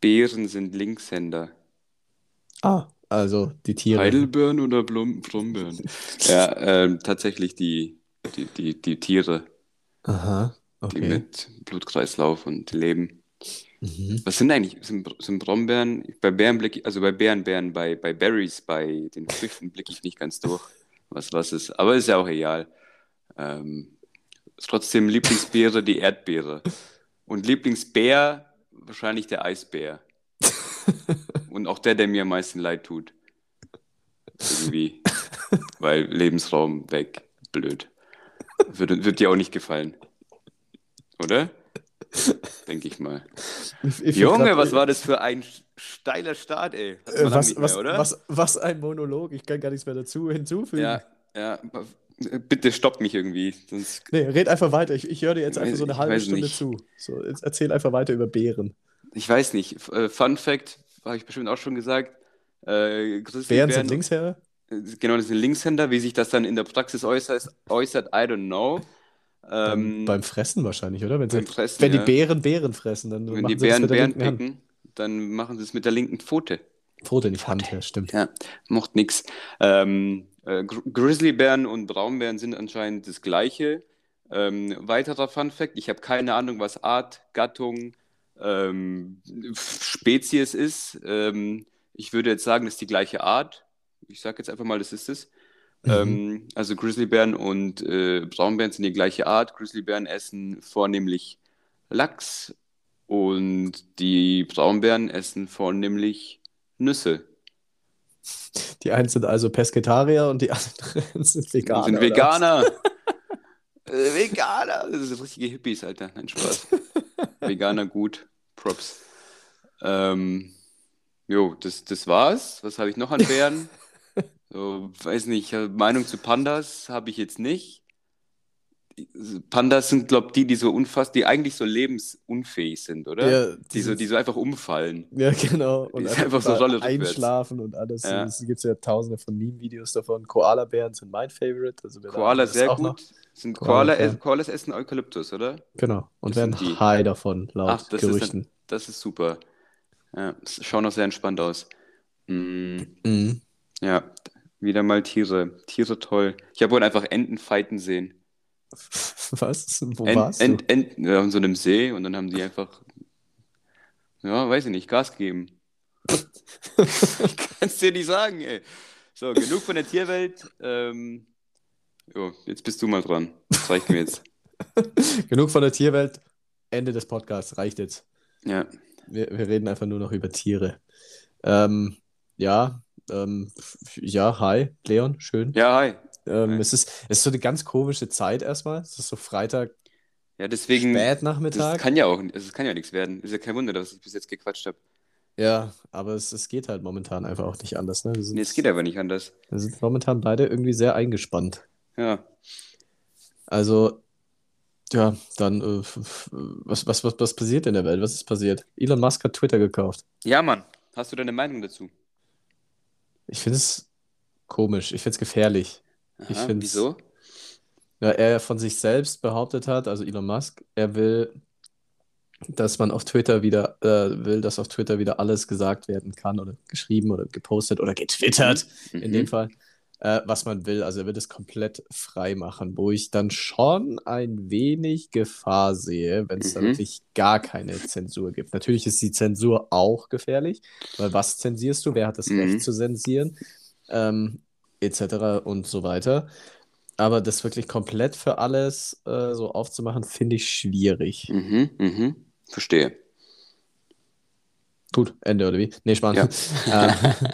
Beeren sind Linkshänder. Ah, also die Tiere. Heidelbeeren oder Blum Brombeeren? ja, ähm, tatsächlich die, die, die, die Tiere, Aha, die okay. mit Blutkreislauf und Leben. Mhm. Was sind eigentlich, sind, sind Brombeeren? Bei Beeren blicke ich, also bei Beeren, Beeren, bei, bei Berries, bei den Früchten blicke ich nicht ganz durch, was was ist. Aber ist ja auch egal. Ähm, trotzdem Lieblingsbeere die Erdbeere. Und Lieblingsbär wahrscheinlich der Eisbär. Und auch der, der mir am meisten leid tut. Irgendwie. Weil Lebensraum weg. Blöd. Wird, wird dir auch nicht gefallen. Oder? Denke ich mal. Ich- ich Junge, grad- was war das für ein steiler Start, ey? Äh, was, was, mehr, was, was ein Monolog. Ich kann gar nichts mehr dazu hinzufügen. Ja, ja. Bitte stopp mich irgendwie. Sonst Nee, red einfach weiter. Ich, ich höre dir jetzt einfach so eine halbe Stunde nicht. zu. So, jetzt erzähl einfach weiter über Bären. Ich weiß nicht. Äh, Fun Fact, habe ich bestimmt auch schon gesagt. Äh, Bären Grizzlybären, sind Linkshänder? äh, genau, das sind Linkshänder. Wie sich das dann in der Praxis äußert, äußert I don't know. Beim, Ähm, beim Fressen wahrscheinlich, oder? Wenn, sie, beim Fressen, wenn die ja. Bären Bären fressen, dann wenn machen die Bären Bären picken, dann machen sie es mit der linken Pfote. Pfote, nicht Hand, ja, stimmt. Ja, macht nix. Ähm, äh, Gr Grizzlybären und Braunbären sind anscheinend das gleiche. Ähm, weiterer Fun Fact: Ich habe keine Ahnung, was Art, Gattung, ähm, Spezies ist. Ähm, ich würde jetzt sagen, das ist die gleiche Art. Ich sage jetzt einfach mal, das ist es. Mhm. Ähm, also Grizzlybären und äh, Braunbären sind die gleiche Art. Grizzlybären essen vornehmlich Lachs und die Braunbären essen vornehmlich Nüsse. Die einen sind also Pesketarier und die anderen sind Veganer. sind? Veganer. äh, Veganer. Das sind richtige Hippies, Alter. Nein, Spaß. Veganer gut. Props. Ähm, jo, das, das war's. Was habe ich noch an Bären? So, weiß nicht, Meinung zu Pandas habe ich jetzt nicht. Pandas sind, glaube ich, die, die so unfass, die eigentlich so lebensunfähig sind, oder? Ja, die, so, die so einfach umfallen. Ja, genau. Und Die ist einfach, einfach so Rolle einschlafen und alles. Ja. Es gibt ja tausende von Meme-Videos davon. Koala-Bären sind mein Favorite. Also Koala ist sehr noch- gut. Sind Koala, Koala, ja. Koalas essen Eukalyptus, oder? Genau. Und Das werden die. high davon, laut Ach, das ist Gerüchten. dann, das ist super. Ja, schauen auch sehr entspannt aus. Mm, Mhm. ja, wieder mal Tiere. Tiere toll. Ich habe heute einfach Enten fighten sehen. Was? Wo Ent, warst Ent, Enten ja, an so einem See und dann haben die einfach, ja, weiß ich nicht, Gas gegeben. ich kann es dir nicht sagen, ey. So, genug von der Tierwelt. Ähm, jo, jetzt bist du mal dran. Das reicht mir jetzt. Genug von der Tierwelt. Ende des Podcasts. Reicht jetzt. Ja. Wir, wir reden einfach nur noch über Tiere. Ähm, ja, ähm, ja, hi, Leon, schön. Ja, hi. Ähm, es ist, es ist so eine ganz komische Zeit erstmal. Es ist so Freitag, Ja, deswegen. spät Das kann ja auch, es kann ja nichts werden. Ist ja kein Wunder, dass ich bis jetzt gequatscht habe. Ja, aber es, es geht halt momentan einfach auch nicht anders. Ne? Wir sind, Nee, es geht aber nicht anders. wir sind momentan beide irgendwie sehr eingespannt. Ja. Also, ja, dann, äh, was, was, was, was passiert in der Welt? Was ist passiert? Elon Musk hat Twitter gekauft. Ja, Mann. Hast du deine Meinung dazu? Ich finde es komisch, ich finde es gefährlich. Ich Aha, find's- wieso? Ja, er von sich selbst behauptet hat, also Elon Musk, er will, dass man auf Twitter wieder, äh, will, dass auf Twitter wieder alles gesagt werden kann oder geschrieben oder gepostet oder getwittert, in dem Mhm. Fall, äh, was man will. Also er will es komplett frei machen, wo ich dann schon ein wenig Gefahr sehe, wenn es da Mhm. wirklich gar keine Zensur gibt. Natürlich ist die Zensur auch gefährlich, weil was zensierst du? Wer hat das Mhm. Recht zu zensieren? Ähm, etc. und so weiter. Aber das wirklich komplett für alles äh, so aufzumachen, finde ich schwierig. Mhm, mhm. Verstehe. Gut, Ende oder wie? Nee, spannend. Ja. ähm,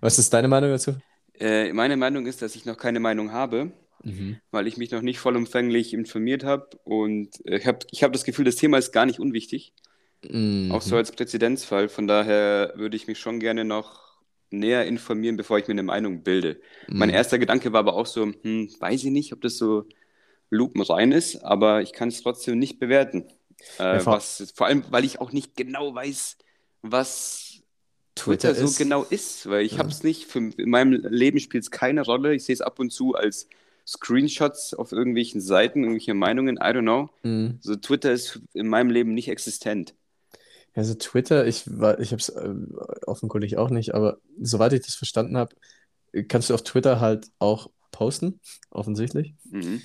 was ist deine Meinung dazu? Äh, meine Meinung ist, dass ich noch keine Meinung habe, Mhm. weil ich mich noch nicht vollumfänglich informiert habe. Und äh, ich habe ich hab das Gefühl, das Thema ist gar nicht unwichtig. Mhm. Auch so als Präzedenzfall. Von daher würde ich mich schon gerne noch näher informieren, bevor ich mir eine Meinung bilde. Mein Mhm. erster Gedanke war aber auch so, hm, weiß ich nicht, ob das so lupenrein ist, aber ich kann es trotzdem nicht bewerten. Äh, Ja, was, vor allem, weil ich auch nicht genau weiß, was Twitter Twitter so ist- genau ist, weil ich Ja. habe es nicht, für, in meinem Leben spielt es keine Rolle. Ich sehe es ab und zu als Screenshots auf irgendwelchen Seiten, irgendwelche Meinungen, I don't know. Mhm. So Twitter ist in meinem Leben nicht existent. Also Twitter, ich war, ich habe es äh, offenkundig auch nicht, aber soweit ich das verstanden habe, kannst du auf Twitter halt auch posten, offensichtlich. Mhm.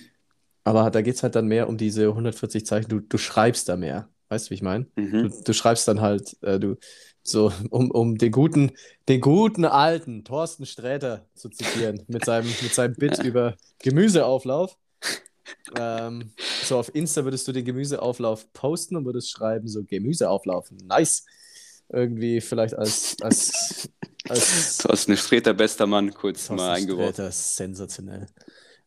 Aber da geht es halt dann mehr um diese 140 Zeichen. Du, du schreibst da mehr. Weißt du, wie ich meine? Mhm. Du, du schreibst dann halt, äh, du, so, um, um den guten, den guten alten Thorsten Sträter zu zitieren, mit seinem, mit seinem Bit über Gemüseauflauf. Ähm, so auf Insta würdest du den Gemüseauflauf posten und würdest schreiben, so Gemüseauflauf, nice. Irgendwie vielleicht als, als, als Thorsten Sträter, bester Mann, kurz Thorsten mal eingeworfen. Sträter, sensationell.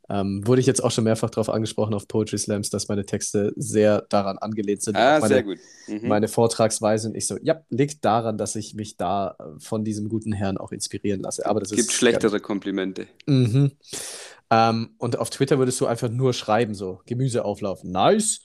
Ähm, wurde ich jetzt auch schon mehrfach darauf angesprochen auf Poetry Slams, dass meine Texte sehr daran angelehnt sind. Ah, meine, sehr gut. Mhm. meine Vortragsweise und ich so, ja, liegt daran, dass ich mich da äh, von diesem guten Herrn auch inspirieren lasse. Aber das Gibt schlechtere Komplimente. Mhm. Ähm, und auf Twitter würdest du einfach nur schreiben, so Gemüseauflauf, nice.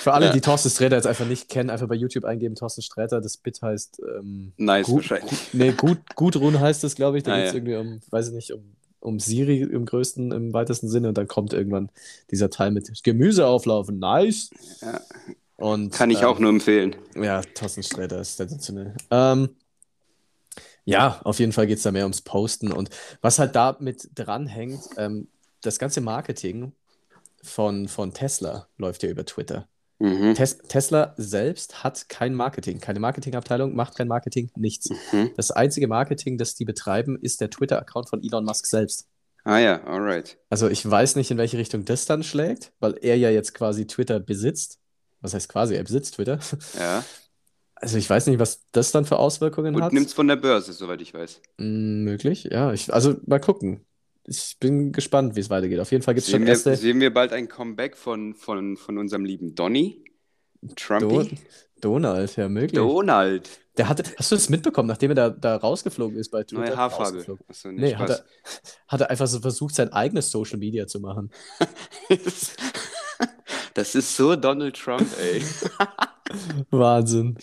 Für alle, Ja. die Thorsten Sträter jetzt einfach nicht kennen, einfach bei YouTube eingeben, Thorsten Sträter, das Bit heißt ähm, Nice gut, wahrscheinlich. nee, gut, Gudrun heißt es, glaube ich. Da Ah, geht es ja. irgendwie um, weiß ich nicht, um, um Siri im größten, im weitesten Sinne und dann kommt irgendwann dieser Teil mit Gemüseauflaufen, nice. Ja. Und, Kann ich ähm, auch nur empfehlen. ja, Thorsten Sträter ist sensationell. Ähm, ja, auf jeden Fall geht es da mehr ums Posten. Und was halt da mit dranhängt, ähm, das ganze Marketing von, von Tesla läuft ja über Twitter. Mhm. Tes Tesla selbst hat kein Marketing, keine Marketingabteilung, macht kein Marketing, nichts. Mhm. Das einzige Marketing, das die betreiben, ist der Twitter-Account von Elon Musk selbst. Ah ja, alright. Also ich weiß nicht, in welche Richtung das dann schlägt, weil er ja jetzt quasi Twitter besitzt. Was heißt quasi, er besitzt Twitter. Ja. Also ich weiß nicht, was das dann für Auswirkungen Und hat. nimmt's von der Börse, soweit ich weiß. Mm, Möglich, ja. Ich, also mal gucken. Ich bin gespannt, wie es weitergeht. Auf jeden Fall gibt es schon Sehen wir, erste. sehen wir bald ein Comeback von, von, von unserem lieben Donny? Do Trumpy? Donald, ja, möglich. Donald. Der hatte, hast du das mitbekommen, nachdem er da, da rausgeflogen ist bei Twitter? Neue Haarfarbe. Achso, Nee, nicht hat er, hat er einfach so versucht, sein eigenes Social Media zu machen. Das ist so Donald Trump, ey. Wahnsinn.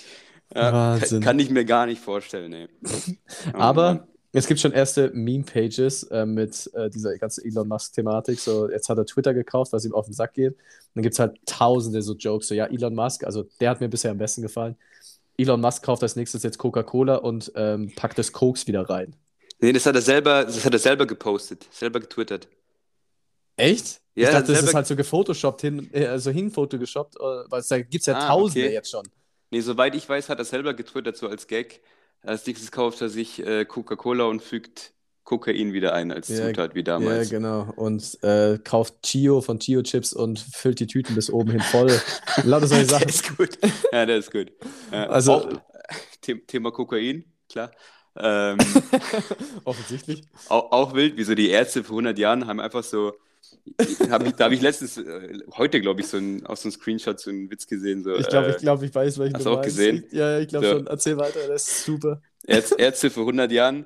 Ja, Wahnsinn. Kann ich mir gar nicht vorstellen, ey. Aber Mann. es gibt schon erste Meme-Pages äh, mit äh, dieser ganzen Elon Musk-Thematik. So, jetzt hat er Twitter gekauft, was ihm auf den Sack geht. Und dann gibt es halt tausende so Jokes. So, ja, Elon Musk, also der hat mir bisher am besten gefallen. Elon Musk kauft als nächstes jetzt Coca-Cola und ähm, packt das Koks wieder rein. Nee, das hat er selber, das hat er selber gepostet, selber getwittert. Echt? Ja, ich dachte, das ist halt so gefotoshoppt, hin, äh, also hinfotogeshoppt, äh, weil es da gibt es ja Ah, tausende okay. jetzt schon. Nee, soweit ich weiß, hat er selber getwittert, so als Gag. Als nächstes kauft er sich äh, Coca-Cola und fügt Kokain wieder ein als Ja, Zutat wie Ja, damals. genau. Und äh, kauft Chio von Chio Chips und füllt die Tüten bis oben hin voll. Lauter solche Der Sachen. ist gut. Ja, der ist gut. Ja, Also- auch, The Thema Kokain, klar. Ähm, Offensichtlich. auch, auch wild, wie so die Ärzte vor 100 Jahren haben einfach so, hab ich, da habe ich letztens, äh, heute glaube ich, so ein, aus so einem Screenshot so einen Witz gesehen. So, Ich glaube, äh, ich, glaub, ich weiß, welchen hast du auch meinst. gesehen? Ich, ja, ich glaube So. schon. Erzähl weiter, das ist super. Ärz- Ärzte vor 100 Jahren,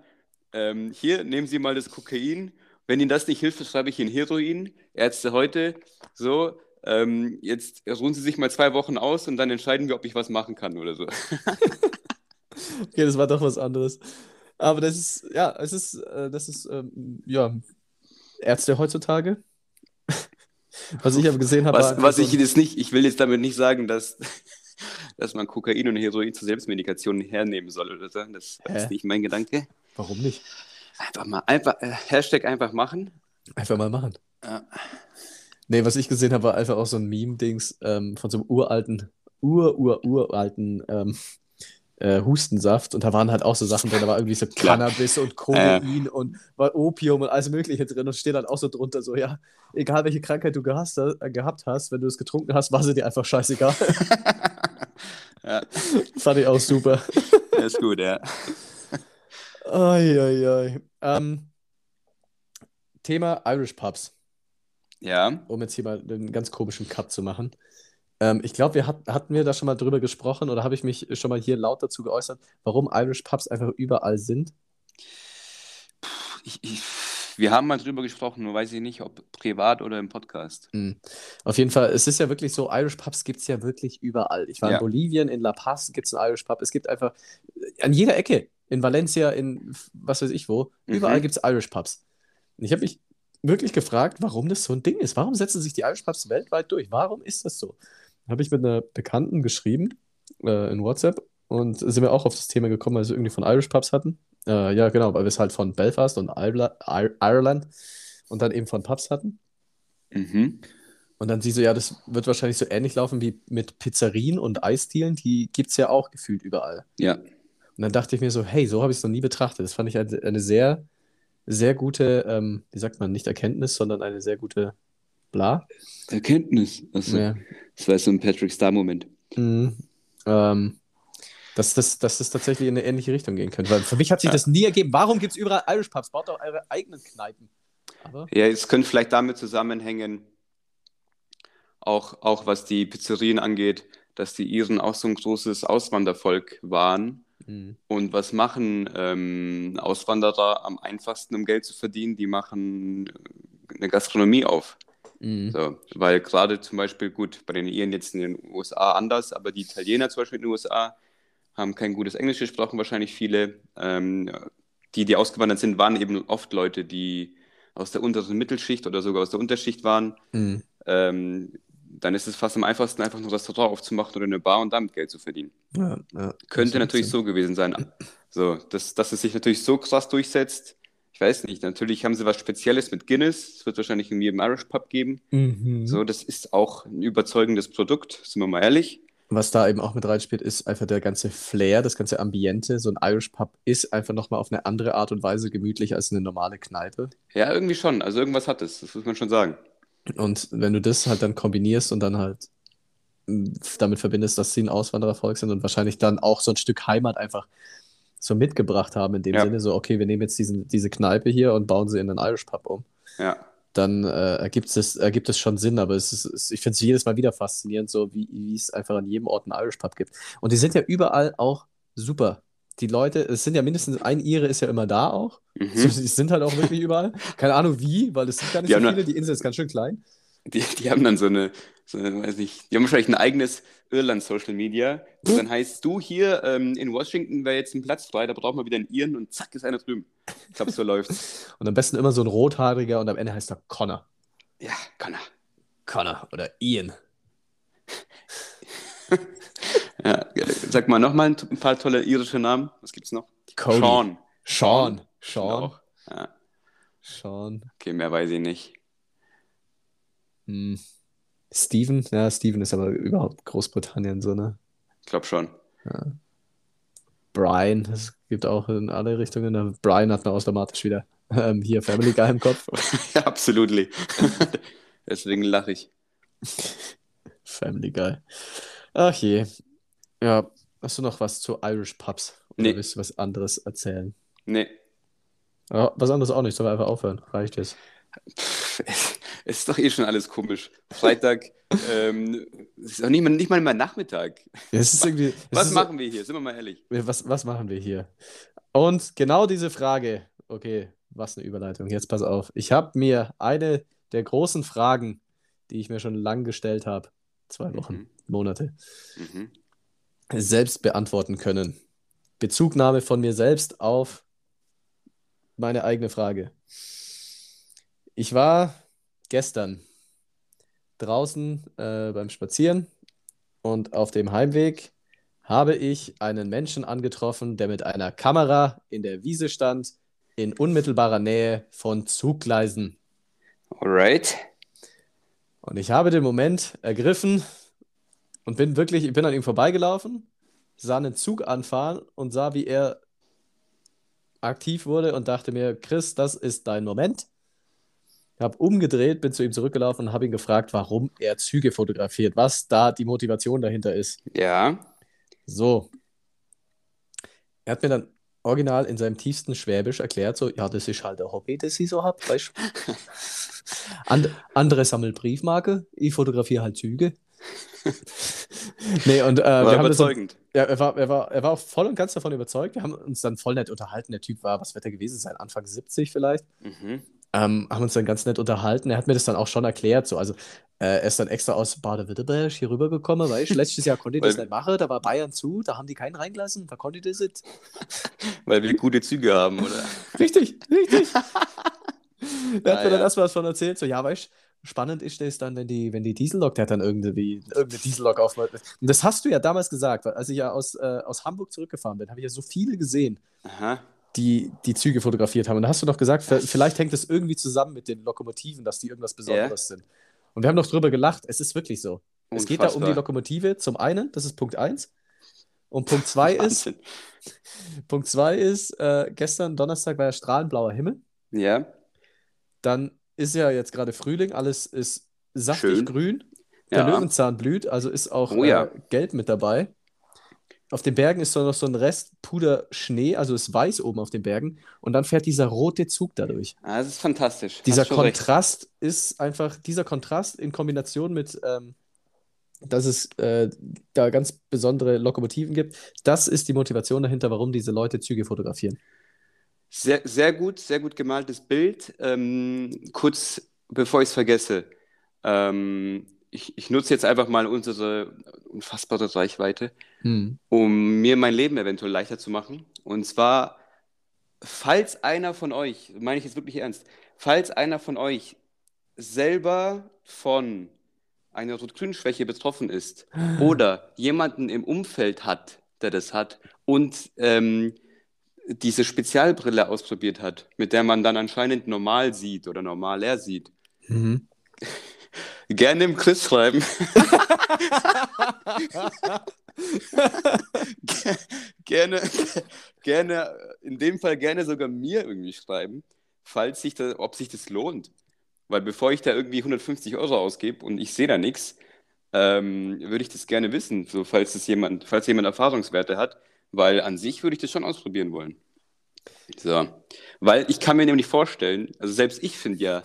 ähm, hier, nehmen Sie mal das Kokain. Wenn Ihnen das nicht hilft, schreibe ich Ihnen Heroin. Ärzte heute, so, ähm, jetzt ruhen Sie sich mal zwei Wochen aus und dann entscheiden wir, ob ich was machen kann oder so. Okay, das war doch was anderes. Aber das ist, ja, es ist, äh, das ist, ähm, ja, Ärzte heutzutage. Was ich aber gesehen habe, Was, war einfach was so ich ein- jetzt nicht, ich will jetzt damit nicht sagen, dass, dass man Kokain und Heroin zur Selbstmedikation hernehmen soll oder so. Das Hä? ist nicht mein Gedanke. Warum nicht? Einfach mal, einfach, äh, Hashtag einfach machen. Einfach mal machen. Ja. Nee, was ich gesehen habe, war einfach auch so ein Meme-Dings ähm, von so einem uralten, ur, ur, uralten ähm, äh, Hustensaft. Und da waren halt auch so Sachen drin. Da war irgendwie so. Cannabis und Kokain und war Opium und alles Mögliche drin. Und steht dann auch so drunter, so, ja, egal welche Krankheit du gehast, äh, gehabt hast, wenn du es getrunken hast, war sie dir einfach scheißegal. ja, Fand ich auch super. das ist gut, ja. Ai, ai, ai. Ähm, Thema Irish Pubs. Ja, um jetzt hier mal einen ganz komischen Cut zu machen. Ähm, ich glaube, wir hat, hatten wir da schon mal drüber gesprochen oder habe ich mich schon mal hier laut dazu geäußert, warum Irish Pubs einfach überall sind? ich, ich, wir haben mal drüber gesprochen, nur weiß ich nicht, ob privat oder im Podcast. Hm. Auf jeden Fall, es ist ja wirklich so, Irish Pubs gibt es ja wirklich überall. Ich war Ja. in Bolivien, in La Paz gibt es einen Irish Pub. Es gibt einfach äh, an jeder Ecke, in Valencia, in was weiß ich wo, überall Mhm. gibt es Irish Pubs. Und ich habe mich wirklich gefragt, warum das so ein Ding ist. Warum setzen sich die Irish Pubs weltweit durch? Warum ist das so? Habe ich mit einer Bekannten geschrieben äh, in WhatsApp und sind wir auch auf das Thema gekommen, weil sie irgendwie von Irish Pubs hatten. Äh, ja, genau, weil wir es halt von Belfast und Ireland und dann eben von Pubs hatten. Mhm. Und dann sie so, ja, das wird wahrscheinlich so ähnlich laufen wie mit Pizzerien und Eisdielen, die gibt es ja auch gefühlt überall. Ja. Und dann dachte ich mir so, hey, so habe ich es noch nie betrachtet. Das fand ich eine, eine sehr, sehr gute, ähm, wie sagt man, nicht Erkenntnis, sondern eine sehr gute Bla. Erkenntnis. Also, Ja. Das war so ein Patrick Star-Moment. Mhm. Ähm, dass, das, dass das tatsächlich in eine ähnliche Richtung gehen könnte. Weil für mich hat sich Ja. das nie ergeben. Warum gibt es überall Irish Pubs? Baut doch eure eigenen Kneipen. Aber, Ja, es könnte vielleicht damit zusammenhängen, auch, auch was die Pizzerien angeht, dass die Iren auch so ein großes Auswandervolk waren. Mhm. Und was machen ähm, Auswanderer am einfachsten, um Geld zu verdienen? Die machen äh, eine Gastronomie auf. Mhm. So, weil gerade zum Beispiel, gut, bei den Iren jetzt in den USA anders, aber die Italiener zum Beispiel in den USA haben kein gutes Englisch gesprochen, wahrscheinlich viele. Ähm, die, die ausgewandert sind, waren eben oft Leute, die aus der unteren Mittelschicht oder sogar aus der Unterschicht waren. Mhm. Ähm, dann ist es fast am einfachsten, einfach ein Restaurant aufzumachen oder eine Bar und damit Geld zu verdienen. Ja, ja. Könnte natürlich macht so gewesen sein. So, dass, dass es sich natürlich so krass durchsetzt. Ich weiß nicht, natürlich haben sie was Spezielles mit Guinness. Es wird wahrscheinlich in jedem Irish Pub geben. Mhm. So, das ist auch ein überzeugendes Produkt, sind wir mal ehrlich. Was da eben auch mit reinspielt, ist einfach der ganze Flair, das ganze Ambiente. So ein Irish Pub ist einfach nochmal auf eine andere Art und Weise gemütlich als eine normale Kneipe. Ja, irgendwie schon. Also irgendwas hat es, das muss man schon sagen. Und wenn du das halt dann kombinierst und dann halt mh, damit verbindest, dass sie ein Auswanderervolk sind und wahrscheinlich dann auch so ein Stück Heimat einfach so mitgebracht haben, in dem Ja. Sinne, so, okay, wir nehmen jetzt diesen, diese Kneipe hier und bauen sie in einen Irish Pub um, Ja, dann äh, ergibt es, ergibt es schon Sinn, aber es ist, es, ich finde es jedes Mal wieder faszinierend, so wie, wie es einfach an jedem Ort einen Irish Pub gibt. Und die sind ja überall auch super. Die Leute, es sind ja mindestens ein Ire ist ja immer da auch. mhm. Die sind halt auch wirklich überall. Keine Ahnung wie, weil es sind gar nicht Die so viele. Die Insel ist ganz schön klein. Die, die haben dann so eine, so eine, weiß nicht, die haben wahrscheinlich ein eigenes Irland-Social Media. Und dann heißt du hier ähm, in Washington wäre jetzt ein Platz frei, da brauchen wir wieder einen Iren und zack ist einer drüben. Ich glaube, so läuft's. Und am besten immer so ein rothaariger und am Ende heißt er Connor. Ja, kann er. Connor oder Ian. Ja, sag mal nochmal ein, paar tolle irische Namen. Was gibt's noch? Cody. Sean. Sean. Sean. auch. Ja, Sean. okay, mehr weiß ich nicht. Hm. Steven. Ja, Steven ist aber überhaupt Großbritannien so, ne? Ich glaube schon. Brian. Es gibt auch in alle Richtungen. Brian hat man automatisch wieder ähm, hier Family Guy im Kopf. ja, absolut. Deswegen lache ich. Family Guy. Ach je. Ja, hast du noch was zu Irish Pubs? Oder Nee. willst du was anderes erzählen? Nee. Ja, was anderes auch nicht, sollen wir einfach aufhören. Reicht jetzt. Pff, Es ist doch eh schon alles komisch. Freitag, ähm, es ist auch nicht mal, nicht mal mehr Nachmittag. Es ist irgendwie, Was ist machen wir hier? Sind wir mal ehrlich. So, was, was machen wir hier? Und genau diese Frage, okay, was eine Überleitung. Jetzt pass auf. Ich habe mir eine der großen Fragen, die ich mir schon lang gestellt habe, zwei Wochen, Mhm. Monate, Mhm. selbst beantworten können. Bezugnahme von mir selbst auf meine eigene Frage. Ich war gestern draußen äh, beim Spazieren und auf dem Heimweg habe ich einen Menschen angetroffen, der mit einer Kamera in der Wiese stand, in unmittelbarer Nähe von Zuggleisen. Alright. Und ich habe den Moment ergriffen und bin wirklich, ich bin an ihm vorbeigelaufen, sah einen Zug anfahren und sah, wie er aktiv wurde und dachte mir, Chris, das ist dein Moment. Ich habe umgedreht, bin zu ihm zurückgelaufen und habe ihn gefragt, warum er Züge fotografiert, was da die Motivation dahinter ist. Ja. So. Er hat mir dann original in seinem tiefsten Schwäbisch erklärt, so, ja, das ist halt ein Hobby, das ich so hab, weißt du. And, andere sammeln Briefmarke, ich fotografiere halt Züge. nee, und äh, War wir haben das dann, überzeugend. ja, er war, er, war, er war auch voll und ganz davon überzeugt. Wir haben uns dann voll nett unterhalten. Der Typ war, was wird er gewesen sein? Anfang 70 vielleicht. Mhm. Ähm, haben uns dann ganz nett unterhalten. Er hat mir das dann auch schon erklärt. So. Also, äh, er ist dann extra aus Baden-Württemberg hier rübergekommen, weißt du? Letztes Jahr konnte ich das Weil- nicht machen. Da war Bayern zu, da haben die keinen reingelassen. Da konnte ich das nicht. Weil wir gute Züge haben, oder? Richtig, richtig. Der hat Ah, mir dann ja. erstmal was von erzählt. So, ja, weißt du, spannend ist es dann, wenn die, wenn die Diesellok, der hat dann irgendwie irgendeine Diesellok auf. Und das hast du ja damals gesagt, weil als ich ja aus, äh, aus Hamburg zurückgefahren bin, habe ich ja so viele gesehen, Aha. Die die Züge fotografiert haben. Und da hast du doch gesagt, vielleicht hängt das irgendwie zusammen mit den Lokomotiven, dass die irgendwas Besonderes sind. Und wir haben doch drüber gelacht. Es ist wirklich so. Es geht da um die Unfassbar. Lokomotive zum einen, das ist Punkt 1. Und Punkt 2 ist. Punkt zwei ist, äh, gestern Donnerstag war ja strahlenblauer Himmel. Ja, Dann ist ja jetzt gerade Frühling, alles ist saftig Schön. grün. Der Ja. Löwenzahn blüht, also ist auch Oh ja. äh, Gelb mit dabei. Auf den Bergen ist so noch so ein Rest Puderschnee, also ist weiß oben auf den Bergen. Und dann fährt dieser rote Zug dadurch. Ah, das ist fantastisch. Dieser schon recht. Kontrast ist einfach, dieser Kontrast in Kombination mit, ähm, dass es äh, da ganz besondere Lokomotiven gibt, das ist die Motivation dahinter, warum diese Leute Züge fotografieren. Sehr, sehr gut, sehr gut gemaltes Bild. Ähm, kurz bevor ich es vergesse, ähm, ich, ich nutze jetzt einfach mal unsere unfassbare Reichweite, Hm. um mir mein Leben eventuell leichter zu machen. Und zwar, falls einer von euch, meine ich jetzt wirklich ernst, falls einer von euch selber von einer Rot-Grün-Schwäche betroffen ist oder jemanden im Umfeld hat, der das hat und ähm, diese Spezialbrille ausprobiert hat, mit der man dann anscheinend normal sieht oder normaler sieht, Mhm. Gerne im Chris schreiben. Ge- gerne, gerne, in dem Fall gerne sogar mir irgendwie schreiben, falls sich da, ob sich das lohnt. Weil bevor ich da irgendwie 150 Euro ausgebe und ich sehe da nichts, ähm, würde ich das gerne wissen, so falls das jemand, falls jemand Erfahrungswerte hat, weil an sich würde ich das schon ausprobieren wollen. So. Weil ich kann mir nämlich vorstellen, also selbst ich finde ja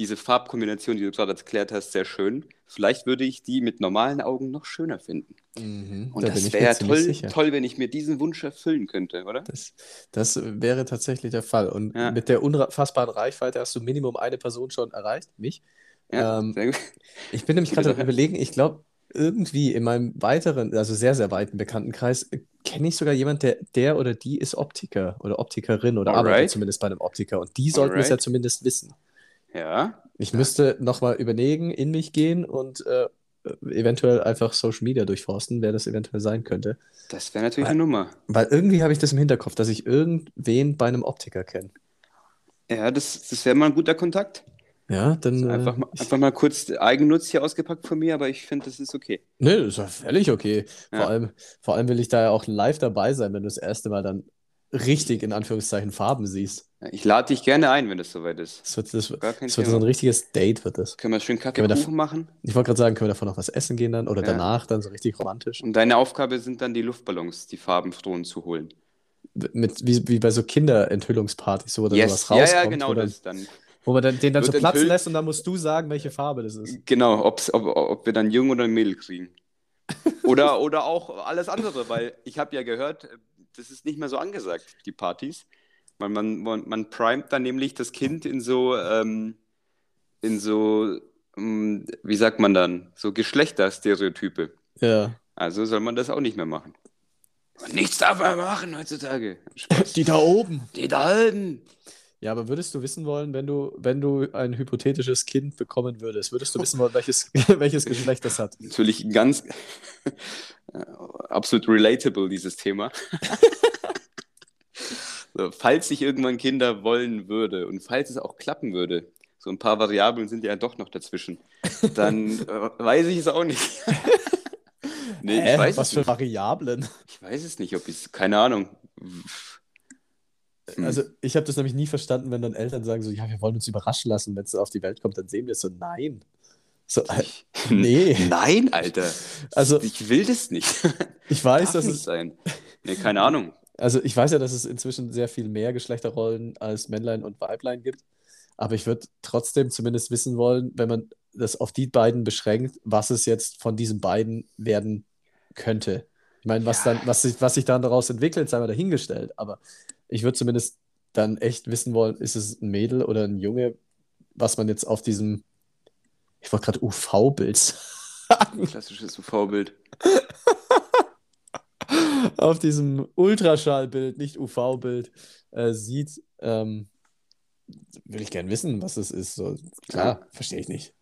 diese Farbkombination, die du gerade erklärt hast, sehr schön. Vielleicht würde ich die mit normalen Augen noch schöner finden. Mhm. Und Da das wäre toll, toll, wenn ich mir diesen Wunsch erfüllen könnte, oder? Das, das wäre tatsächlich der Fall. Und Ja. mit der unfassbaren Reichweite hast du Minimum eine Person schon erreicht, mich. Ja, Ähm. Ich bin nämlich gerade am überlegen, ich glaube, irgendwie in meinem weiteren, also sehr, sehr weiten Bekanntenkreis, äh, kenne ich sogar jemanden, der, der oder die ist Optiker oder Optikerin oder arbeitet Alright. zumindest bei einem Optiker. Und die sollten es ja Alright. zumindest wissen. Ja, Ich müsste nochmal überlegen, in mich gehen und äh, eventuell einfach Social Media durchforsten, wer das eventuell sein könnte. das wäre natürlich Weil- eine Nummer. Weil irgendwie habe ich das im Hinterkopf, dass ich irgendwen bei einem Optiker kenne. Ja, das, das wäre mal ein guter Kontakt. Ja, dann. äh, Einfach mal, ich, einfach mal kurz Eigennutz hier ausgepackt von mir, aber ich finde, das ist okay. nee, das ist ja völlig okay. Vor Ja. allem, vor allem will ich da ja auch live dabei sein, wenn du das erste Mal dann richtig in Anführungszeichen Farben siehst. Ich lade dich gerne ein, wenn das soweit ist. Das wird, das, das wird so ein richtiges Date, wird das. Können wir schön da- Kaffeekuchen machen? Ich wollte gerade sagen, können wir davon noch was essen gehen dann oder Ja. danach dann so richtig romantisch? Und deine Aufgabe sind dann die Luftballons, die farbenfrohen zu holen. Mit, wie, wie bei so Kinderenthüllungspartys, wo dann Yes, ja, rauskommt, ja, genau wo, dann, das dann. wo man dann, den dann so platzen enthüllt. lässt und dann musst du sagen, welche Farbe das ist. Genau, ob, ob wir dann Jung oder Mädel kriegen. Oder, oder auch alles andere, weil ich habe ja gehört, das ist nicht mehr so angesagt, die Partys. Man, man, man primet dann nämlich das Kind in so, ähm, in so, ähm, wie sagt man dann, so Geschlechterstereotype. Ja. Also soll man das auch nicht mehr machen. Und nichts darf man machen heutzutage. Spaß. Die da oben. Die da oben. Ja, aber würdest du wissen wollen, wenn du, wenn du ein hypothetisches Kind bekommen würdest, würdest du wissen wollen, welches, welches Geschlecht das hat? Natürlich ganz absolut relatable, dieses Thema. so, falls ich irgendwann Kinder wollen würde und falls es auch klappen würde, so ein paar Variablen sind ja doch noch dazwischen, dann äh, weiß ich es auch nicht. nee, Hä? ich weiß Was es für nicht. Variablen? Ich weiß es nicht, ob ich es, keine Ahnung. Hm. Also, ich habe das nämlich nie verstanden, wenn dann Eltern sagen so, ja, wir wollen uns überraschen lassen, wenn es auf die Welt kommt, dann sehen wir es so, nein. So, äh, nee. Nein, Alter. Also- ich will das nicht. ich weiß, dass es, sein. Nee, keine Ahnung. also ich weiß ja, dass es inzwischen sehr viel mehr Geschlechterrollen als Männlein und Weiblein gibt. Aber ich würde trotzdem zumindest wissen wollen, wenn man das auf die beiden beschränkt, was es jetzt von diesen beiden werden könnte. Ich meine, was Ja. dann, was sich, was sich dann daraus entwickelt, sei mal dahingestellt. Aber ich würde zumindest dann echt wissen wollen, ist es ein Mädel oder ein Junge, was man jetzt auf diesem, ich wollte gerade UV-Bild sagen, Klassisches UV-Bild. auf diesem Ultraschallbild, nicht UV-Bild, äh, sieht. Ähm, will ich gern wissen, was es ist. So, klar, Ja. verstehe ich nicht.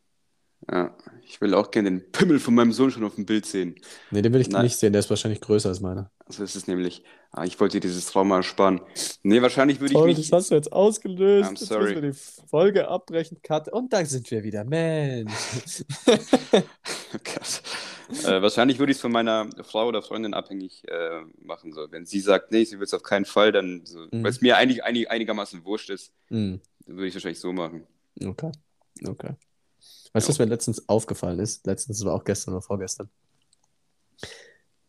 Ja, ich will auch gerne den Pimmel von meinem Sohn schon auf dem Bild sehen. Nee, den will ich Nein. nicht sehen, der ist wahrscheinlich größer als meiner. So ist es nämlich. Ah, ich wollte dir dieses Trauma ersparen. Nee, wahrscheinlich würde ich mich. das hast du jetzt ausgelöst. I'm Jetzt sorry. müssen wir die Folge abbrechen, Cut. Und dann sind wir wieder Mensch. Krass. Äh, wahrscheinlich würde ich es von meiner Frau oder Freundin abhängig äh, machen. So. Wenn sie sagt, nee, sie will es auf keinen Fall, dann, so, Mhm. weil es mir einig, einig, einigermaßen wurscht ist, Hm, dann würde ich es wahrscheinlich so machen. okay. Okay. Weißt du, was mir letztens aufgefallen ist? Letztens, war auch gestern oder vorgestern.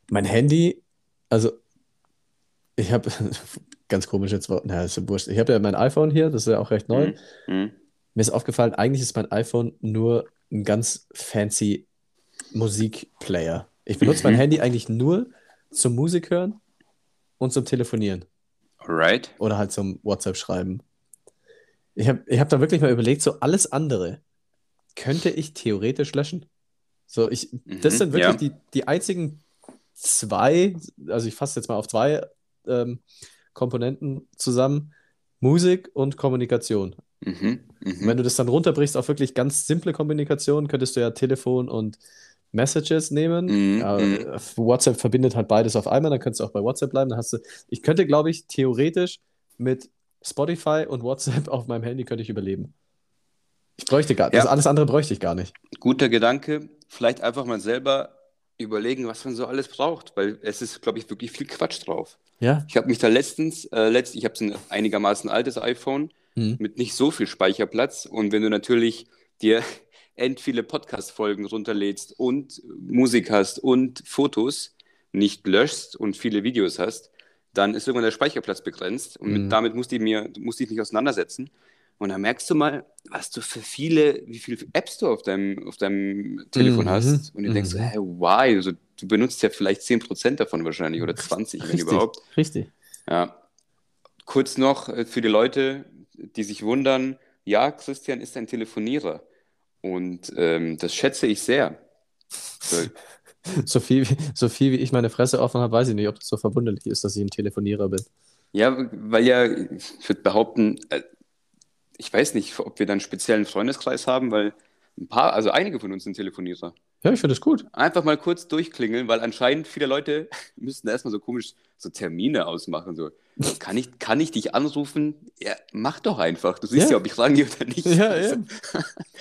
Mein Handy, also ich habe, ganz komisch jetzt, na, ist ja wurscht. Ich habe ja mein iPhone hier, das ist ja auch recht neu. Mhm. Mhm. Mir ist aufgefallen, eigentlich ist mein iPhone nur ein ganz fancy Musikplayer. Ich benutze mein Mhm. Handy eigentlich nur zum Musik hören und zum Telefonieren Alright. oder halt zum WhatsApp schreiben. Ich habe ich hab da wirklich mal überlegt, so alles andere könnte ich theoretisch löschen. So, ich, das Mhm, sind wirklich ja. die, die einzigen zwei, also ich fasse jetzt mal auf zwei ähm, Komponenten zusammen: Musik und Kommunikation. Mhm. Und Mhm. wenn du das dann runterbrichst auf wirklich ganz simple Kommunikation, könntest du ja Telefon und Messages nehmen. Mhm, mhm. WhatsApp verbindet halt beides auf einmal, dann könntest du auch bei WhatsApp bleiben. Dann hast du, ich könnte, glaube ich, theoretisch mit Spotify und WhatsApp auf meinem Handy könnte ich überleben. Ich bräuchte gar, Ja. das alles andere bräuchte ich gar nicht. Guter Gedanke. Vielleicht einfach mal selber überlegen, was man so alles braucht, weil es ist, glaube ich, wirklich viel Quatsch drauf. Ja? Ich habe mich da letztens, äh, letzt, ich habe ein einigermaßen altes iPhone Hm. mit nicht so viel Speicherplatz und wenn du natürlich dir end viele Podcast-Folgen runterlädst und Musik hast und Fotos nicht löschst und viele Videos hast, dann ist irgendwann der Speicherplatz begrenzt und mit, Mhm. damit musste ich mir, musste ich mich auseinandersetzen. Und dann merkst du mal, was du für viele, wie viele Apps du auf deinem, auf deinem Telefon Mhm. hast. Und du denkst, Mhm. hey, why? Also, du benutzt ja vielleicht 10% davon wahrscheinlich oder 20, wenn Richtig, überhaupt. richtig. Ja. Kurz noch äh, für die Leute, die sich wundern, ja, Christian ist ein Telefonierer. Und ähm, das schätze ich sehr. So, So viel, wie- so viel wie ich meine Fresse offen habe, weiß ich nicht, ob das so verwunderlich ist, dass ich ein Telefonierer bin. ja, weil ja, ich würde behaupten, äh, ich weiß nicht, ob wir da einen speziellen Freundeskreis haben, weil ein paar, also einige von uns sind Telefonierer. Ja, ich finde es gut. Einfach mal kurz durchklingeln, weil anscheinend viele Leute müssten erstmal so komisch so Termine ausmachen. So, kann ich, kann ich dich anrufen? Ja, mach doch einfach. Du siehst Ja. ja, ob ich rangehe oder nicht. Ja, Also, eben.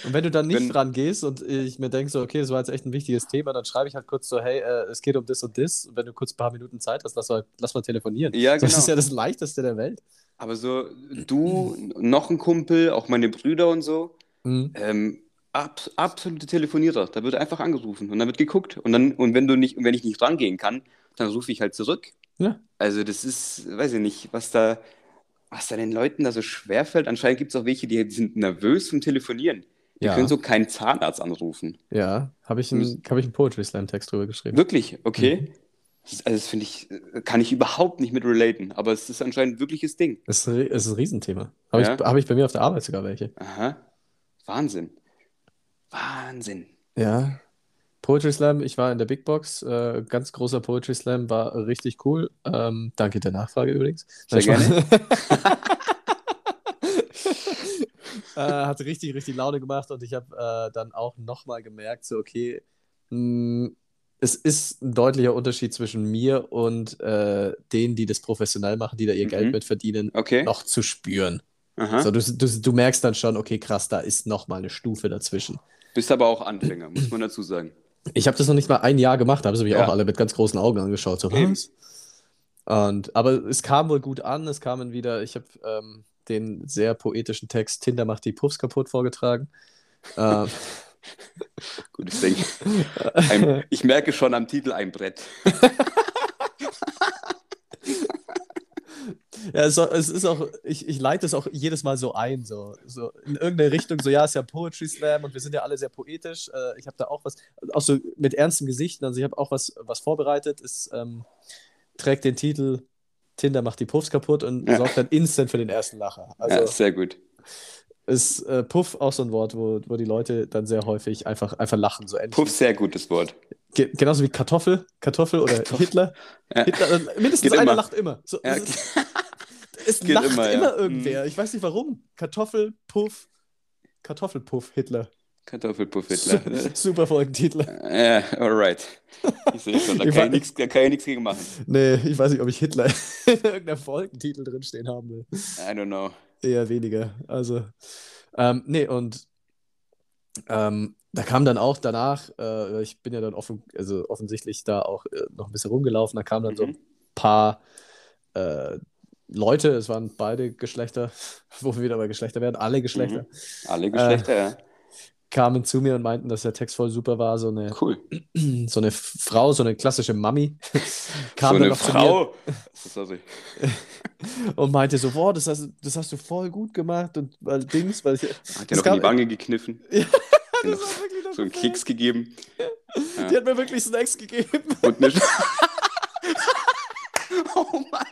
Und wenn du dann nicht Wenn- rangehst und ich mir denke so, okay, das war jetzt echt ein wichtiges Thema, dann schreibe ich halt kurz so, hey, äh, es geht um das und das. Und wenn du kurz ein paar Minuten Zeit hast, lass mal, lass mal telefonieren. Ja, Das genau. ist ja das Leichteste der Welt. Aber so, du, noch ein Kumpel, auch meine Brüder und so, Mhm. ähm, ab, absolute Telefonierer. Da wird einfach angerufen und dann wird geguckt. Und dann, und wenn du nicht, wenn ich nicht rangehen kann, dann rufe ich halt zurück. Ja. Also das ist, weiß ich nicht, was da, was da den Leuten da so schwerfällt. Anscheinend gibt es auch welche, die, die sind nervös vom Telefonieren. Die Ja. können so keinen Zahnarzt anrufen. Ja, habe ich, einen- hab ich einen Poetry Slam Text drüber geschrieben. Wirklich, okay. Mhm. Also das finde ich, kann ich überhaupt nicht mit relaten, aber es ist anscheinend ein wirkliches Ding. Das ist ein Riesenthema. Habe Ja. ich, hab ich bei mir auf der Arbeit sogar welche. Aha. Wahnsinn. Wahnsinn. Ja. Poetry Slam, ich war in der Big Box, äh, ganz großer Poetry Slam, war richtig cool. Ähm, danke der Nachfrage übrigens. Sehr Spaß. äh, hat richtig, richtig Laune gemacht und ich habe äh, dann auch nochmal gemerkt, so okay, mh, es ist ein deutlicher Unterschied zwischen mir und äh, denen, die das professionell machen, die da ihr Mhm. Geld mit verdienen, Okay. noch zu spüren. Aha. So, du, du, du merkst dann schon, okay, krass, da ist nochmal eine Stufe dazwischen. Bist aber auch Anfänger, muss man dazu sagen. Ich habe das noch nicht mal ein Jahr gemacht, da haben sie mich Ja. auch alle mit ganz großen Augen angeschaut. So, was? Und, aber es kam wohl gut an, es kamen wieder, ich habe ähm, den sehr poetischen Text Tinder macht die Puffs kaputt vorgetragen. ähm, Gutes Ding. Ein, ich merke schon am Titel ein Brett. ja, es, ist auch, ich, ich leite es auch jedes Mal so ein, so, so in irgendeine Richtung, so ja, es ist ja Poetry Slam und wir sind ja alle sehr poetisch. Äh, ich habe da auch was, auch so mit ernstem Gesicht, also ich habe auch was, was vorbereitet, es ähm, trägt den Titel Tinder macht die Puffs kaputt und Ja. sorgt dann instant für den ersten Lacher. Also ja, sehr gut. ist äh, Puff auch so ein Wort, wo, wo die Leute dann sehr häufig einfach, einfach lachen, so ähnlich. Puff, sehr gutes Wort. Ge genauso wie Kartoffel, Kartoffel oder Kartoffel. Hitler. Ja. Hitler äh, mindestens Geht einer immer. lacht immer. So, Ja, es geht lacht immer, immer, ja. irgendwer. Ich weiß nicht warum. Kartoffel, Puff, Kartoffelpuff, Hitler. Kartoffelpuff-Hitler. Super Folgentitel. Ja, alright. Ich sehe schon, da kann ich nichts- da kann ich nichts gegen machen. Nee, ich weiß nicht, ob ich Hitler in irgendeinem Folgentitel drinstehen haben will. I don't know. Eher weniger. Also, ähm, nee, und ähm, da kam dann auch danach, äh, ich bin ja dann offen, also offensichtlich da auch äh, noch ein bisschen rumgelaufen, da kamen dann so Mhm. ein paar äh, Leute, es waren beide Geschlechter, wo wir wieder bei Geschlechter werden, alle Geschlechter, Alle Geschlechter, ja. kamen zu mir und meinten, dass der Text voll super war. So eine, Cool. so eine Frau, so eine klassische Mami, kam so dann eine noch zu mir Frau. Sorry. und meinte so, boah, das hast, das hast du voll gut gemacht und weil Dings, weil ich, Hat dir noch in die Wange gekniffen. Ja, das noch war wirklich noch so einen. Keks gegeben. Die hat mir wirklich Snacks gegeben. Und eine. oh mein Gott.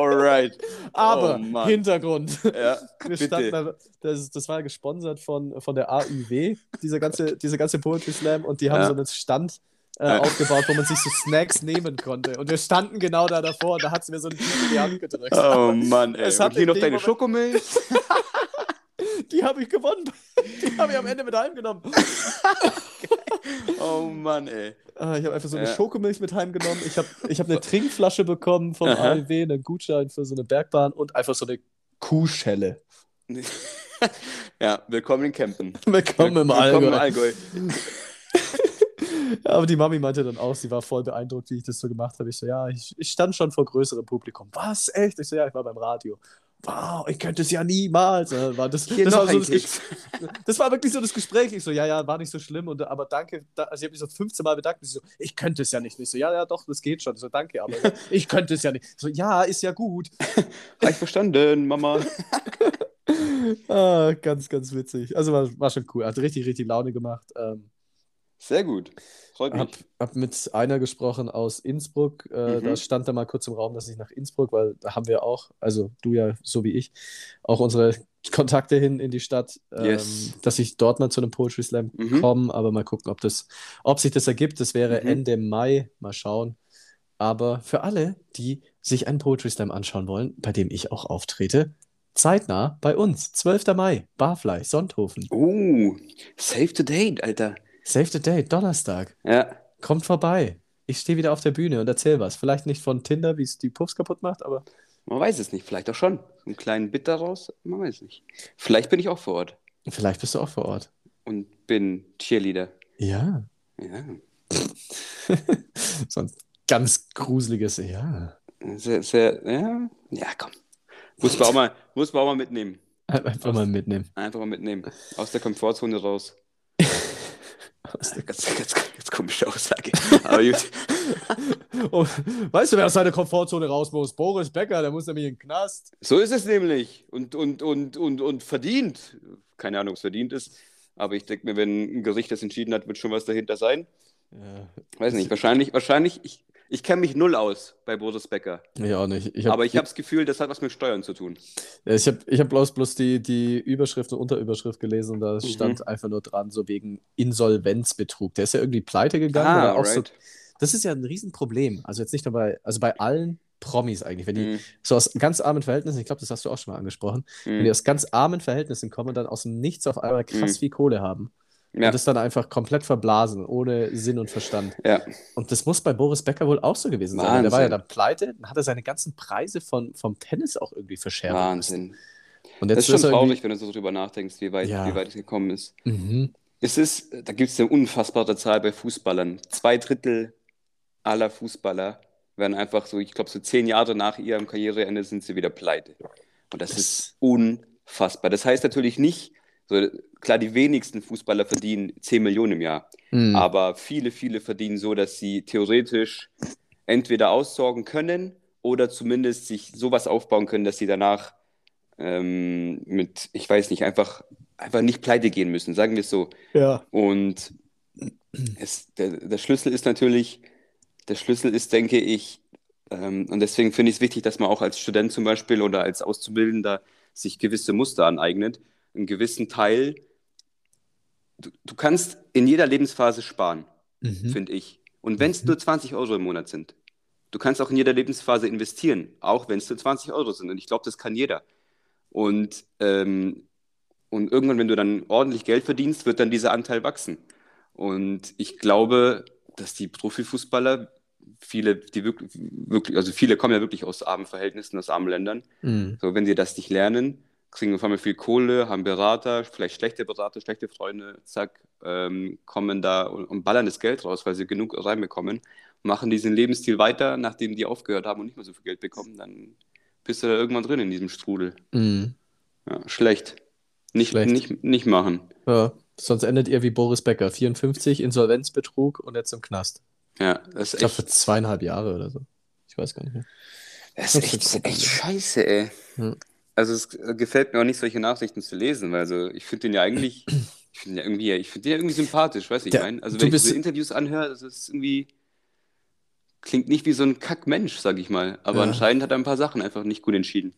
Alright. Aber Oh. Hintergrund. Ja, Wir standen bitte. da, das, das war gesponsert von, von der AÜW, dieser ganze, dieser ganze Poetry Slam, und die haben Ja. so einen Stand äh, aufgebaut, wo man sich so Snacks nehmen konnte. Und wir standen genau da davor und da hat sie mir so einen Typ in die Hand gedrückt. Oh Mann, ey. Es hat Und hier noch deine Moment- Schokomilch. Die habe ich gewonnen. Die habe ich am Ende mit heimgenommen. Oh Mann, ey. Ah, Ich habe einfach so eine Ja. Schokomilch mit heimgenommen. Ich habe ich hab eine Trinkflasche bekommen vom Aha. AEW, einen Gutschein für so eine Bergbahn und einfach so eine Kuhschelle. Ja, willkommen in Campen. Willkommen im Willkommen im Allgäu. Allgäu. Ja, aber die Mami meinte dann auch, sie war voll beeindruckt, wie ich das so gemacht habe. Ich so, ja, ich, ich stand schon vor größerem Publikum. Was? Echt? Ich so, ja, ich war beim Radio. Wow, ich könnte es ja niemals. Äh, War das, das, war so das, das war wirklich so das Gespräch. Ich so, ja, ja, war nicht so schlimm. Und, aber danke. Da, also ich habe mich so 15 Mal bedankt. Ich so, ich könnte es ja nicht. Ich so, ja, ja, doch, das geht schon. Ich so, danke, aber ich könnte es ja nicht. Ich so, ja, ist ja gut. Hab ich verstanden, Mama. Ah, ganz, ganz witzig. Also war, war schon cool. Hat richtig, richtig Laune gemacht. Ähm, Sehr gut. Freut mich. Hab, hab mit einer gesprochen aus Innsbruck. Äh, Mhm. Da stand da mal kurz im Raum, dass ich nach Innsbruck, weil da haben wir auch, also du ja so wie ich, auch unsere Kontakte hin in die Stadt, ähm, Yes. dass ich dort mal zu einem Poetry Slam Mhm. komme. Aber mal gucken, ob das, ob sich das ergibt. Das wäre Mhm. Ende Mai. Mal schauen. Aber für alle, die sich einen Poetry Slam anschauen wollen, bei dem ich auch auftrete, zeitnah bei uns, 12. Mai, Barfly, Sonthofen. Oh, save the date, Alter. Save the date, Donnerstag. Ja. Kommt vorbei. Ich stehe wieder auf der Bühne und erzähl was. Vielleicht nicht von Tinder, wie es die Puffs kaputt macht, aber Man weiß es nicht. Vielleicht auch schon. Einen kleinen Bit daraus. Man weiß nicht. Vielleicht bin ich auch vor Ort vielleicht bist du auch vor Ort. und bin Cheerleader. Ja. Ja. so ein ganz gruseliges, ja. Sehr, sehr, ja. Ja, komm. Muss man auch mal, muss man auch mal mitnehmen. Einfach mal mitnehmen. Einfach mal mitnehmen. Aus der Komfortzone raus. Der- Ganz, ganz, ganz komische Aussage. Aber gut. Oh, weißt du, wer aus seiner Komfortzone raus muss? Boris Becker, der muss nämlich in den Knast. So ist es nämlich. Und, und, und, und, und verdient. Keine Ahnung, ob es verdient ist. Aber ich denke mir, wenn ein Gericht das entschieden hat, wird schon was dahinter sein. Ja, Weiß nicht, wahrscheinlich, wahrscheinlich, ich, ich kenne mich null aus bei Boris Becker. ich auch nicht. Ich hab, aber ich habe das Gefühl, das hat was mit Steuern zu tun. Ich habe ich hab bloß, bloß die, die Überschrift und Unterüberschrift gelesen und da Mhm. stand einfach nur dran, so wegen Insolvenzbetrug. Der ist ja irgendwie pleite gegangen. Ah, oder auch so, das ist ja ein Riesenproblem. Also jetzt nicht nur bei, also bei allen Promis eigentlich, wenn die Mhm. so aus ganz armen Verhältnissen, ich glaube, das hast du auch schon mal angesprochen, wenn die Mhm. aus ganz armen Verhältnissen kommen und dann aus dem Nichts auf einmal krass Mhm. viel Kohle haben Ja, und das dann einfach komplett verblasen, ohne Sinn und Verstand. ja. Und das muss bei Boris Becker wohl auch so gewesen sein. weil Der war ja Wahnsinn. dann pleite, dann hat er seine ganzen Preise von, vom Tennis auch irgendwie müssen. Wahnsinn. Und Das jetzt ist schon traurig, wenn du so drüber nachdenkst, wie weit, Ja. wie weit es gekommen ist. Mhm. Es ist, da gibt es eine unfassbare Zahl bei Fußballern. Zwei Drittel aller Fußballer werden einfach so, ich glaube, so zehn Jahre nach ihrem Karriereende sind sie wieder pleite. Und das Das- ist unfassbar. Das heißt natürlich nicht, so, klar, die wenigsten Fußballer verdienen 10 Millionen im Jahr, Mhm. aber viele, viele verdienen so, dass sie theoretisch entweder aussorgen können oder zumindest sich sowas aufbauen können, dass sie danach ähm, mit, ich weiß nicht, einfach, einfach nicht pleite gehen müssen, sagen wir es so. Ja. Und es, der, der Schlüssel ist natürlich, der Schlüssel ist, denke ich, ähm, und deswegen finde ich es wichtig, dass man auch als Student zum Beispiel oder als Auszubildender sich gewisse Muster aneignet, einen gewissen Teil. Du, du kannst in jeder Lebensphase sparen, Mhm. finde ich. Und wenn es Mhm. nur 20 Euro im Monat sind. Du kannst auch in jeder Lebensphase investieren, auch wenn es nur 20 Euro sind. Und ich glaube, das kann jeder. Und ähm, Und irgendwann, wenn du dann ordentlich Geld verdienst, wird dann dieser Anteil wachsen. Und ich glaube, dass die Profifußballer, viele, die wirklich, wirklich, also viele kommen ja wirklich aus armen Verhältnissen, aus armen Ländern. Mhm. So, wenn sie das nicht lernen, kriegen auf einmal viel Kohle, haben Berater, vielleicht schlechte Berater, schlechte Freunde, zack, ähm, kommen da und, und ballern das Geld raus, weil sie genug reinbekommen, machen diesen Lebensstil weiter, nachdem die aufgehört haben und nicht mehr so viel Geld bekommen, dann bist du da irgendwann drin in diesem Strudel. Mhm. Ja, schlecht. Nicht, Schlecht. Nicht, nicht machen. Ja, sonst endet ihr wie Boris Becker. 54, Insolvenzbetrug und jetzt im Knast. Ja, das Ich ist glaube echt, für zweieinhalb Jahre oder so. Ich weiß gar nicht mehr. das ist echt, echt scheiße, ey. Ja. Also es gefällt mir auch nicht, solche Nachrichten zu lesen, weil also ich finde den ja eigentlich, ich finde ja irgendwie, ich finde den ja irgendwie sympathisch, weißt du, ich meine. Also wenn ich so Interviews anhöre, das ist irgendwie, klingt nicht wie so ein Kackmensch, sag ich mal. Aber Ja. anscheinend hat er ein paar Sachen einfach nicht gut entschieden.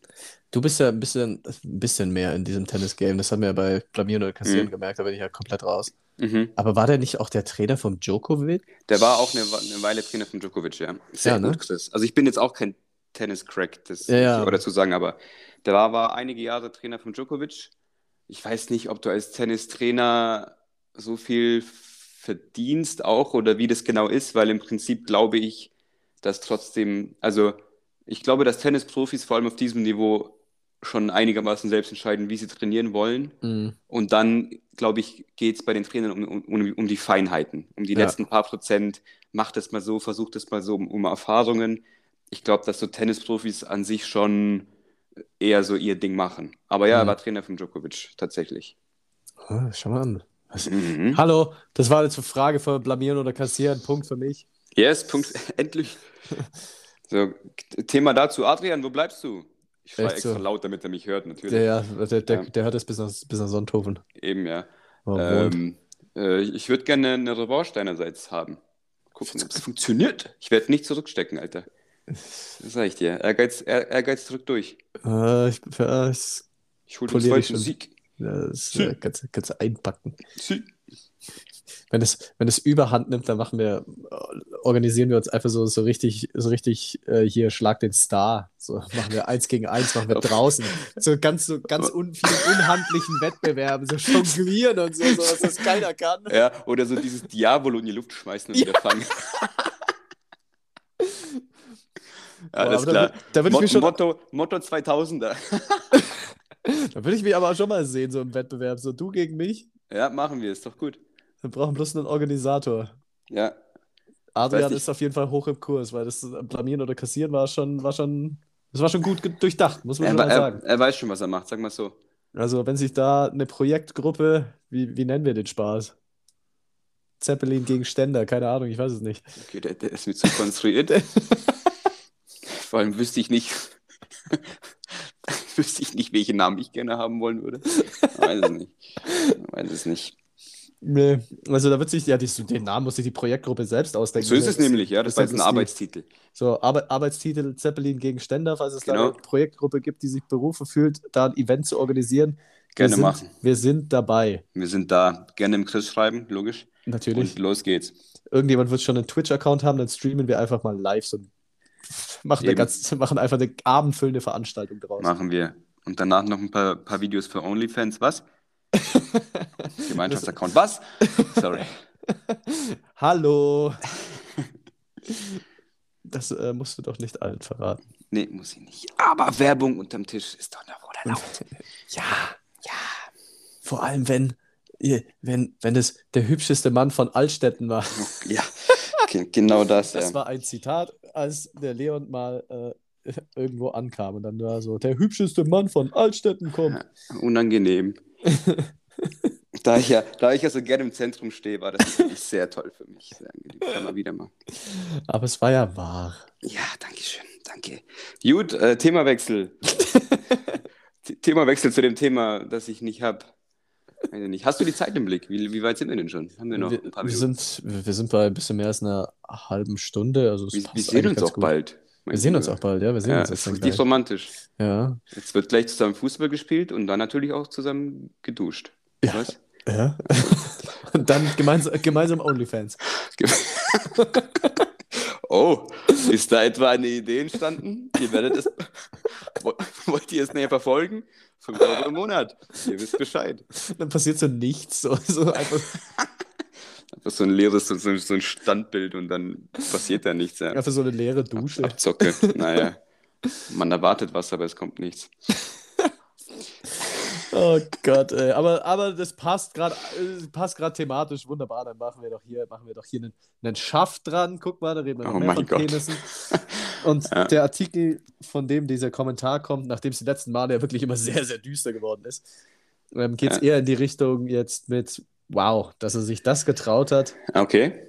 Du bist ja ein bisschen, ein bisschen mehr in diesem Tennis-Game. Das haben wir ja bei Blamieren oder Kassieren Mhm. gemerkt, da bin ich ja komplett raus. Mhm. Aber war der nicht auch der Trainer vom Djokovic? Der war auch eine, eine Weile Trainer von Djokovic, ja. Sehr Ja, ne? gut, Chris. Also ich bin jetzt auch kein Tennis-Crack, das Ja, muss ich auch dazu sagen, aber der war, war einige Jahre Trainer von Djokovic. Ich weiß nicht, ob du als Tennistrainer so viel verdienst auch oder wie das genau ist, weil im Prinzip glaube ich, dass trotzdem, also ich glaube, dass Tennisprofis vor allem auf diesem Niveau schon einigermaßen selbst entscheiden, wie sie trainieren wollen. Mhm. Und dann, glaube ich, geht es bei den Trainern um, um, um die Feinheiten, um die Ja. letzten paar Prozent. Macht es mal so, versucht es mal so, um, um Erfahrungen. Ich glaube, dass so Tennisprofis an sich schon eher so ihr Ding machen. Aber ja, er Mhm. war Trainer von Djokovic, tatsächlich. Ah, schau mal an. Mhm. Hallo, das war jetzt eine Frage für Blamieren oder Kassieren. Punkt für mich. Yes, Punkt, endlich. So, Thema dazu. Adrian, wo bleibst du? Ich Echt extra so. laut, damit er mich hört, natürlich. Der, ja, der, der, Ja. der hört es bis nach, bis nach Sonthofen. Eben, ja. wohnt. Ähm, äh, ich würde gerne eine Revanche deinerseits haben. Gucken, ob es funktioniert. Ich werde nicht zurückstecken, Alter. Das sag ich dir. Ehrgeiz, Ehr, Ehrgeiz drückt durch. Äh, ich, ja, ich, Ich hole den zweiten. Sieg. ja, das äh, kannst, du- kannst einpacken. Sieg. Wenn es, wenn es überhand nimmt, dann machen wir, äh, organisieren wir uns einfach so, so richtig, so richtig äh, hier Schlag den Star. So machen wir eins gegen eins, machen wir draußen. So ganz, so ganz un, vielen unhandlichen Wettbewerben, so jonglieren und so, so was das keiner kann. Ja, oder so dieses Diavolo in die Luft schmeißen und wieder fangen. Alles klar. Da, da würde ich, mich schon- Motto, Motto 2000er. da würd ich mich aber schon mal sehen, so im Wettbewerb. So du gegen mich. Ja, machen wir, ist doch gut. Wir brauchen bloß einen Organisator. Ja, Adrian ist auf jeden Fall hoch im Kurs, weil das Blamieren oder Kassieren war schon, war schon, das war schon gut durchdacht, muss man er, schon mal er, sagen. er weiß schon, was er macht, sag mal so. Also, wenn sich da eine Projektgruppe, wie, wie nennen wir den Spaß? Zeppelin gegen Ständer, keine Ahnung, ich weiß es nicht. Okay, der, der ist mir zu konstruiert. Vor allem wüsste ich nicht, wüsste ich nicht, welchen Namen ich gerne haben wollen würde. Weiß es nicht. Weiß es nicht. Nee, also da wird sich, ja, die, den Namen muss sich die Projektgruppe selbst ausdenken. So ist es nämlich, ja. Das ist war jetzt ein das. Arbeitstitel. So, Arbe Arbeitstitel Zeppelin gegen Ständer, falls es da Genau. eine Projektgruppe gibt, die sich berufen fühlt, da ein Event zu organisieren. Wir Gerne sind, machen. Wir sind dabei, Wir sind da. Gerne im Chris schreiben, logisch. natürlich. Und los geht's. Irgendjemand wird schon einen Twitch-Account haben, dann streamen wir einfach mal live so machen, eine ganz, machen einfach eine abendfüllende Veranstaltung draus. Machen wir. Und danach noch ein paar, paar Videos für OnlyFans. Was? Gemeinschaftsaccount. Was? Sorry. Hallo! Das äh, musst du doch nicht allen verraten. Nee, muss ich nicht. Aber Werbung unterm Tisch ist doch noch erlaubt. Ja, ja. Vor allem, wenn, wenn, wenn es der hübscheste Mann von Altstetten war. Ja, ge- genau das. Das Ja. war ein Zitat, als der Leon mal äh, irgendwo ankam. Und dann war so, der hübscheste Mann von Altstetten kommt. Unangenehm. Da ich, ja, da ich ja so gerne im Zentrum stehe, war das wirklich sehr toll für mich. Sehr angenehm. Kann man wieder machen. Aber es war ja wahr. Ja, danke schön. Danke. Gut, äh, Themawechsel. Th- Themawechsel zu dem Thema, das ich nicht habe. Nicht. Hast du die Zeit im Blick? Wie, wie weit sind wir denn schon? Haben wir noch Wir, ein paar wir, sind, wir sind bei ein bisschen mehr als einer halben Stunde. Also wir, wir sehen uns auch gut. bald. Wir sehen uns auch bald, ja. Wir sehen Ja, uns das jetzt richtig romantisch. Ja. Jetzt wird gleich zusammen Fußball gespielt und dann natürlich auch zusammen geduscht. Ja. Was? ja. Und dann gemeinsam, gemeinsam OnlyFans. Oh, ist da etwa eine Idee entstanden? Ihr werdet es, Wo- Wollt ihr es näher verfolgen? 5 Euro im Monat. Ihr wisst Bescheid. Dann passiert so nichts. So, so einfach, Einfach so ein leeres, so, so ein Standbild und dann passiert da nichts. Ja. einfach so eine leere Dusche. Abzocke. Naja. Man erwartet was, aber es kommt nichts. Oh Gott, ey. Aber, aber das passt gerade äh, passt gerade thematisch wunderbar. Dann machen wir doch hier, machen wir doch hier einen, einen Schaft dran. Guck mal, da reden wir noch Oh mehr von Gott. Penissen. Und Ja. der Artikel, von dem dieser Kommentar kommt, nachdem es die letzten Male ja wirklich immer sehr, sehr düster geworden ist, ähm, geht es Ja. eher in die Richtung jetzt mit, wow, dass er sich das getraut hat. Okay.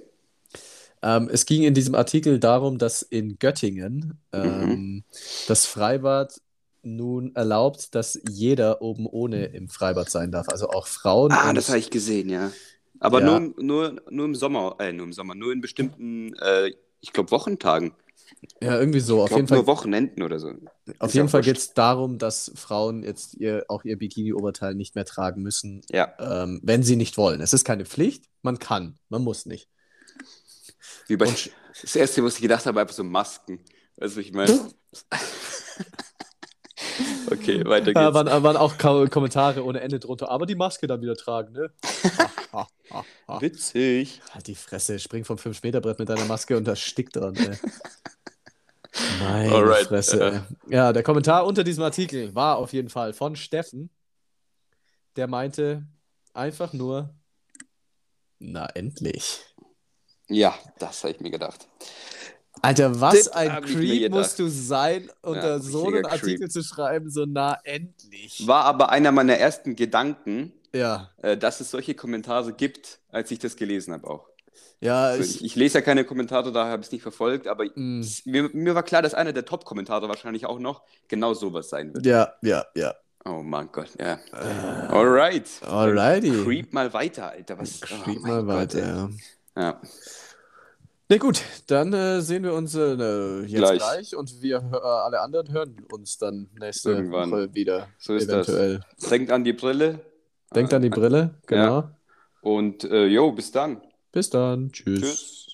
Ähm, es ging in diesem Artikel darum, dass in Göttingen ähm, Mhm. das Freibad nun erlaubt, dass jeder oben ohne im Freibad sein darf. Also auch Frauen. Ah, das habe ich gesehen, ja. Aber Ja. Nur, im- nur, nur im Sommer, äh, nur im Sommer, nur in bestimmten, äh, ich glaube, Wochentagen. Ja, irgendwie so. Auf jeden Fall, nur Wochenenden oder so. auf Ist jeden ja Fall geht es darum, dass Frauen jetzt ihr, auch ihr Bikini-Oberteil nicht mehr tragen müssen, Ja, ähm, wenn sie nicht wollen. Es ist keine Pflicht, man kann, man muss nicht. wie bei, Und- das erste, was ich gedacht habe, einfach so Masken. Weißt du, ich meine. okay, weiter Da geht's. waren, waren auch Ko Kommentare ohne Ende drunter, aber die Maske dann wieder tragen, ne? Ha, ha, ha, ha. Witzig. Halt die Fresse, spring vom 5-Meter-Brett mit deiner Maske und da stickt dran, ey. Meine Alright, Fresse, äh. ey. Ja, der Kommentar unter diesem Artikel war auf jeden Fall von Steffen, der meinte einfach nur, na endlich. Ja, das habe ich mir gedacht. Alter, was Das ein Creep musst du sein, unter so einen Artikel Creep. zu schreiben, so na endlich. War aber einer meiner ersten Gedanken, Ja, äh, dass es solche Kommentare gibt, als ich das gelesen habe auch. ja, Also ich, ich, lese ja keine Kommentare, daher habe ich es nicht verfolgt, aber Mm. mir, mir war klar, dass einer der Top-Kommentare wahrscheinlich auch noch genau sowas sein wird. ja, ja, ja. Oh mein Gott, ja. Alright. Alrighty. Creep mal weiter, Alter. Was? oh Creep mein mal Gott, weiter, ey. ja. Ja. Na gut, dann äh, sehen wir uns äh, jetzt gleich. Gleich. und wir äh, alle anderen hören uns dann nächste Irgendwann. Woche wieder. So ist das. eventuell. Denkt an die Brille. Denkt an die Brille, genau. Und äh, jo, bis dann. Bis dann. Tschüss. Tschüss.